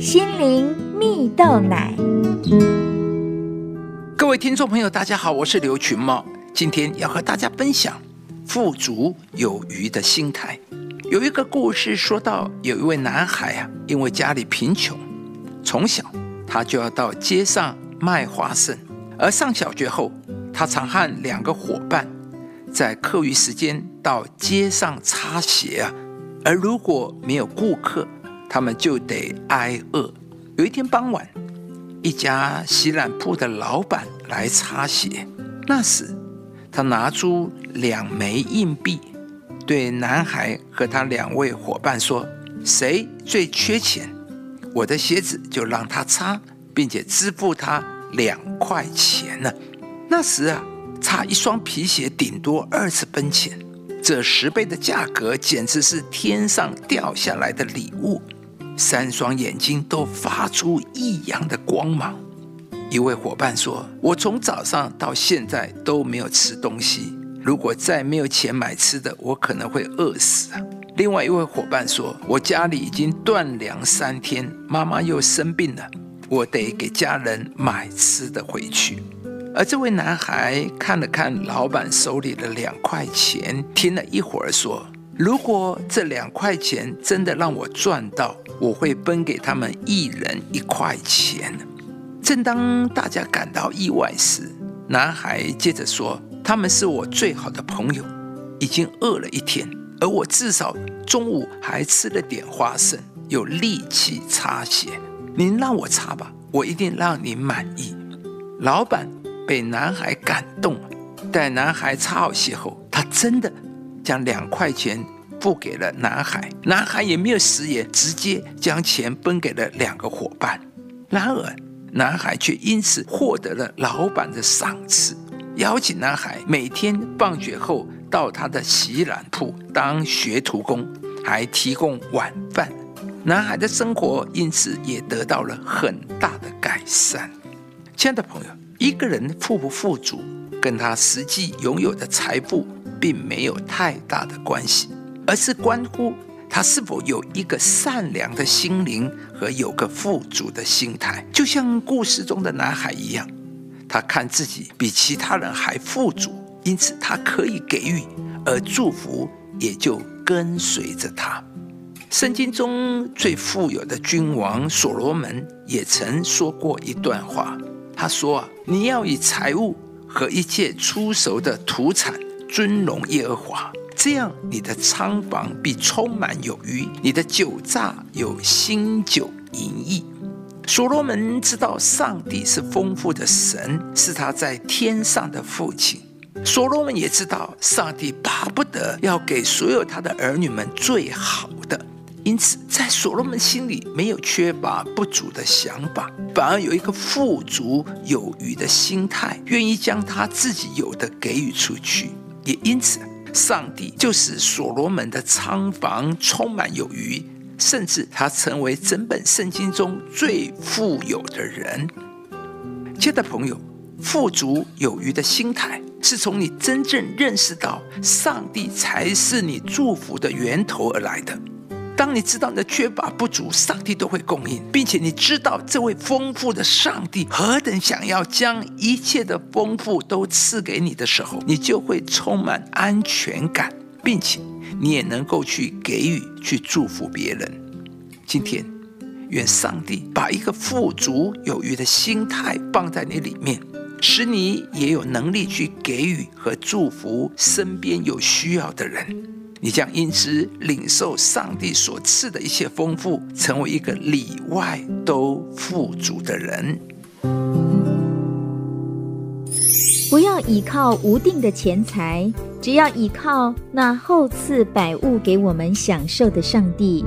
心灵蜜豆奶。各位听众朋友，大家好，我是刘群茂，今天要和大家分享富足有余的心态。有一个故事说到，有一位男孩啊，因为家里贫穷，从小他就要到街上卖花生，而上小学后，他常和两个伙伴在课余时间到街上擦鞋啊，而如果没有顾客，他们就得挨饿。有一天傍晚，一家洗染铺的老板来擦鞋。那时，他拿出两枚硬币，对男孩和他两位伙伴说：“谁最缺钱，我的鞋子就让他擦，并且支付他两块钱呢。”那时啊，擦一双皮鞋顶多二十分钱，这十倍的价格简直是天上掉下来的礼物。三双眼睛都发出异样的光芒。一位伙伴说：“我从早上到现在都没有吃东西，如果再没有钱买吃的，我可能会饿死。”另外一位伙伴说：“我家里已经断粮三天，妈妈又生病了，我得给家人买吃的回去。”而这位男孩看了看老板手里的两块钱，听了一会儿说。如果这两块钱真的让我赚到，我会分给他们一人一块钱。正当大家感到意外时，男孩接着说：“他们是我最好的朋友，已经饿了一天，而我至少中午还吃了点花生，有力气擦鞋。您让我擦吧，我一定让您满意。”老板被男孩感动了，待男孩擦好鞋后，他真的。将两块钱付给了男孩，男孩也没有食言，直接将钱分给了两个伙伴。然而，男孩却因此获得了老板的赏赐，邀请男孩每天放学后到他的洗染铺当学徒工，还提供晚饭。男孩的生活因此也得到了很大的改善。亲爱的朋友，一个人富不富足，跟他实际拥有的财富。并没有太大的关系，而是关乎他是否有一个善良的心灵和有个富足的心态。就像故事中的男孩一样，他看自己比其他人还富足，因此他可以给予，而祝福也就跟随着他。圣经中最富有的君王所罗门也曾说过一段话，他说：“啊你要以财物和一切初熟的土产。”尊荣耶和华，这样你的仓房必充满有余，你的酒榨有新酒盈溢。所罗门知道上帝是丰富的神，是他在天上的父亲。所罗门也知道上帝巴不得要给所有他的儿女们最好的，因此在所罗门心里没有缺乏不足的想法，反而有一个富足有余的心态，愿意将他自己有的给予出去。也因此，上帝就使所罗门的仓房充满有余，甚至他成为整本圣经中最富有的人。亲爱的朋友，富足有余的心态，是从你真正认识到上帝才是你祝福的源头而来的。当你知道你的缺乏不足，上帝都会供应，并且你知道这位丰富的上帝何等想要将一切的丰富都赐给你的时候，你就会充满安全感，并且你也能够去给予、去祝福别人。今天，愿上帝把一个富足有余的心态放在你里面，使你也有能力去给予和祝福身边有需要的人。你将因此领受上帝所赐的一切丰富，成为一个里外都富足的人。不要依靠无定的钱财，只要依靠那厚赐百物给我们享受的上帝。